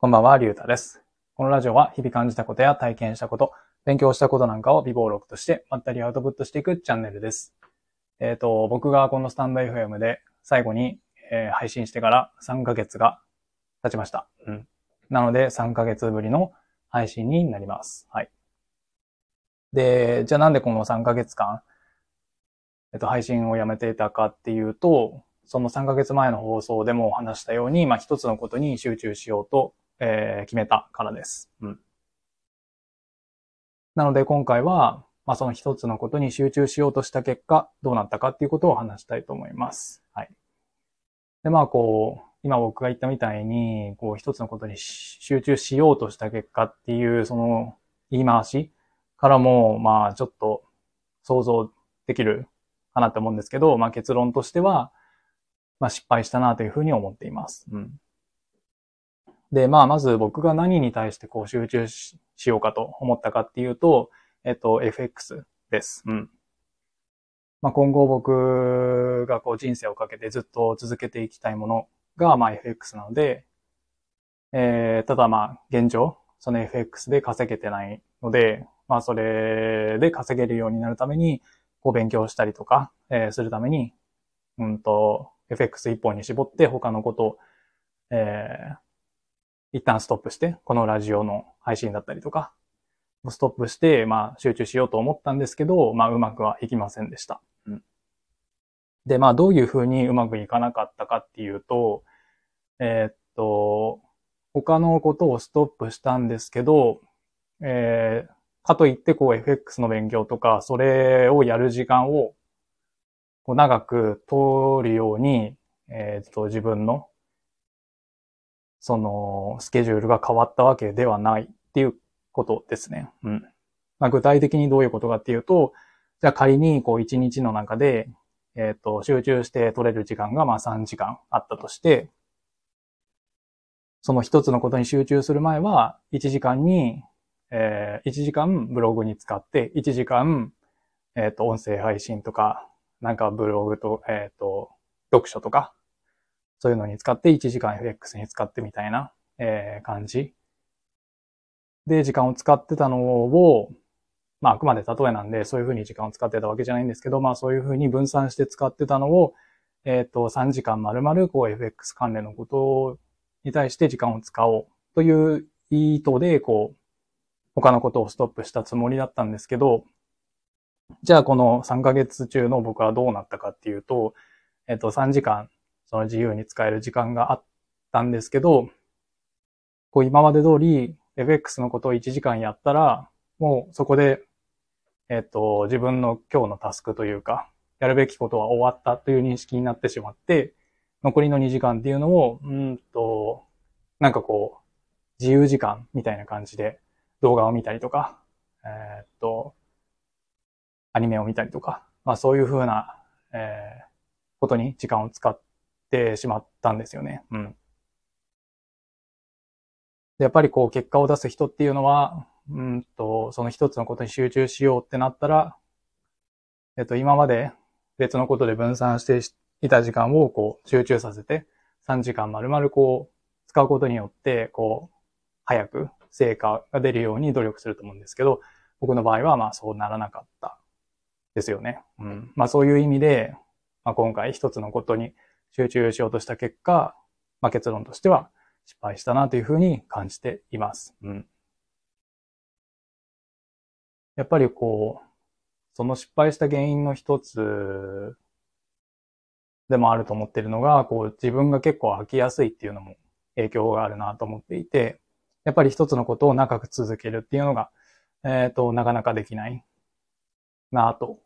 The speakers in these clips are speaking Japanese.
こんばんは、りゅうたです。このラジオは日々感じたことや体験したこと、勉強したことなんかを微暴録としてまったりアウトプットしていくチャンネルです。えっ、と、僕がこのスタンド FM で最後に、えー配信してから3ヶ月が経ちました。うん。なので3ヶ月ぶりの配信になります。はい。で、じゃあなんでこの3ヶ月間、えっと、配信をやめていたかっていうと、その3ヶ月前の放送でもお話したように、まあ一つのことに集中しようと、えー決めたからです。うん。なので今回は、まあその一つのことに集中しようとした結果、どうなったかっていうことを話したいと思います。はい。で、まあこう、今僕が言ったみたいに、こう一つのことに集中しようとした結果っていう、その言い回しからも、まあちょっと想像できるかなって思うんですけど、まあ結論としては、まあ失敗したなというふうに思っています。うん。で、まあまず僕が何に対してこう集中ししようかと思ったかっていうと、えっと、FX です。うん。まあ今後僕がこう人生をかけてずっと続けていきたいものが、まあ FX なので、えー、ただまあ現状、その FX で稼げてないので、まあそれで稼げるようになるために、こう勉強したりとか、えーするために、うんと、FX 一本に絞って他のことを、えー一旦ストップして、このラジオの配信だったりとか、ストップして、まあ集中しようと思ったんですけど、まあうまくはいきませんでした。うん、で、まあどういうふうにうまくいかなかったかっていうと、えーっと、他のことをストップしたんですけど、えーかといってこう FX の勉強とか、それをやる時間をこう長く通るように、えーっと自分のその、スケジュールが変わったわけではないっていうことですね。うん。まあ、具体的にどういうことかっていうと、じゃあ仮にこう一日の中で、えっ、と、集中して取れる時間がまあ3時間あったとして、その一つのことに集中する前は、1時間に、えー、1時間ブログに使って、1時間、えっ、と、音声配信とか、なんかブログと、えっ、と、読書とか、そういうのに使って1時間 FX に使ってみたいな、えー感じ。で、時間を使ってたのを、まあ、あくまで例えなんで、そういうふうに時間を使ってたわけじゃないんですけど、まあ、そういうふうに分散して使ってたのを、えっ、と、3時間丸々、こう、FX 関連のことに対して時間を使おうという意図で、こう、他のことをストップしたつもりだったんですけど、じゃあこの3ヶ月中の僕はどうなったかっていうと、えっ、と、3時間その自由に使える時間があったんですけど、こう今まで通り FX のことを1時間やったら、もうそこで、えっと、自分の今日のタスクというか、やるべきことは終わったという認識になってしまって、残りの2時間っていうのを、うんと、なんかこう、自由時間みたいな感じで動画を見たりとか、えーっと、アニメを見たりとか、まあそういうふうな、えーことに時間を使ってしまったんですよね。うん。で、やっぱりこう結果を出す人っていうのは、うんと、その一つのことに集中しようってなったら、えっと、今まで別のことで分散していた時間をこう集中させて、3時間丸々こう使うことによって、こう、早く成果が出るように努力すると思うんですけど、僕の場合はまあそうならなかったですよね。うん。まあそういう意味で、まあ今回一つのことに集中しようとした結果、まあ結論としては失敗したなというふうに感じています。うん。やっぱりこう、その失敗した原因の一つでもあると思っているのが、こう自分が結構飽きやすいっていうのも影響があるなと思っていて、やっぱり一つのことを長く続けるっていうのが、えっ、と、なかなかできないなと。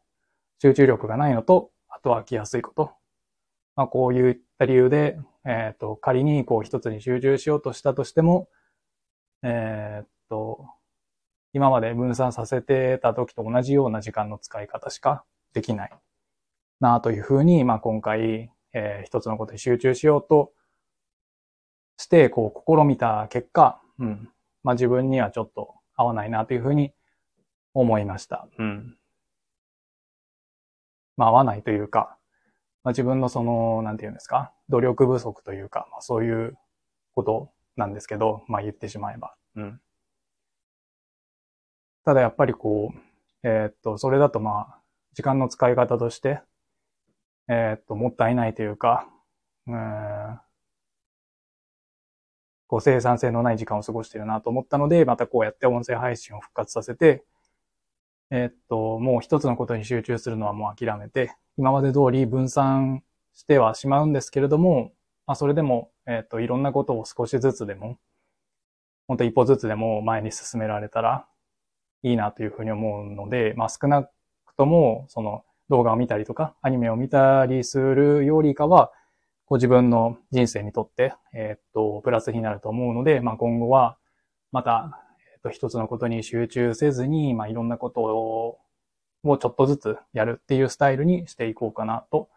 集中力がないのと、あとは飽きやすいこと。まあ、こういった理由で、えっ、と、仮にこう一つに集中しようとしたとしても、えっ、と、今まで分散させてた時と同じような時間の使い方しかできないなというふうに、まあ、今回、えー一つのことに集中しようとして、こう、試みた結果、うん。まあ、自分にはちょっと合わないなというふうに思いました。うん。まあ、合わないというか、まあ、自分のその、なんていうんですか、努力不足というか、まあ、そういうことなんですけど、まあ言ってしまえば。うん。ただやっぱりこう、えー、っと、それだとまあ、時間の使い方として、えー、っと、もったいないというか、うん、こう生産性のない時間を過ごしてるなと思ったので、またこうやって音声配信を復活させて、えー、っと、もう一つのことに集中するのはもう諦めて、今まで通り分散してはしまうんですけれども、まあそれでも、えっと、いろんなことを少しずつでも、本当一歩ずつでも前に進められたらいいなというふうに思うので、まあ少なくとも、その動画を見たりとか、アニメを見たりするよりかは、こう自分の人生にとって、えっと、プラスになると思うので、まあ今後は、また、えっと、一つのことに集中せずに、まあいろんなことを、をちょっとずつやるっていうスタイルにしていこうかなと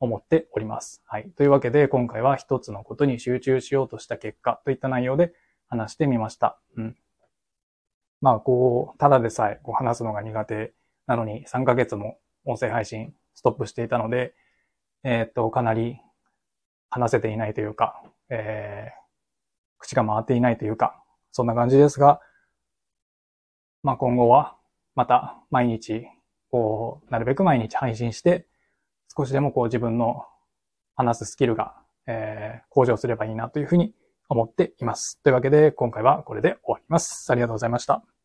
思っております。はい。というわけで、今回は一つのことに集中しようとした結果といった内容で話してみました。うん。まあ、こう、ただでさえこう話すのが苦手なのに3ヶ月も音声配信ストップしていたので、えー、っと、かなり話せていないというか、えー、口が回っていないというか、そんな感じですが、まあ今後はまた毎日、こう、なるべく毎日配信して、少しでもこう自分の話すスキルが、えー、向上すればいいなというふうに思っています。というわけで今回はこれで終わります。ありがとうございました。